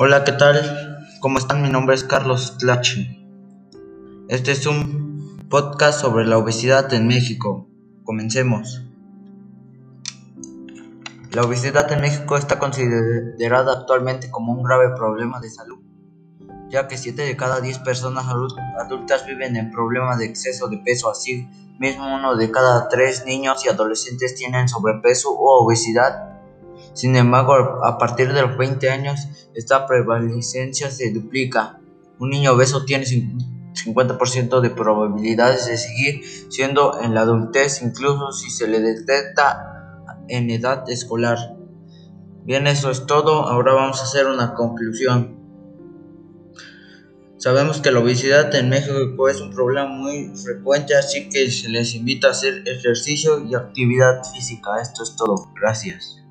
Hola, ¿qué tal? ¿Cómo están? Mi nombre es Carlos Tlachi. Este es un podcast sobre la obesidad en México. Comencemos. La obesidad en México está considerada actualmente como un grave problema de salud, ya que 7 de cada 10 personas adultas viven en problemas de exceso de peso, así mismo uno de cada 3 niños y adolescentes tienen sobrepeso o obesidad sin embargo, a partir de los 20 años, esta prevalecencia se duplica. Un niño obeso tiene 50% de probabilidades de seguir siendo en la adultez, incluso si se le detecta en edad escolar. Bien, eso es todo. Ahora vamos a hacer una conclusión. Sabemos que la obesidad en México es un problema muy frecuente, así que se les invita a hacer ejercicio y actividad física. Esto es todo. Gracias.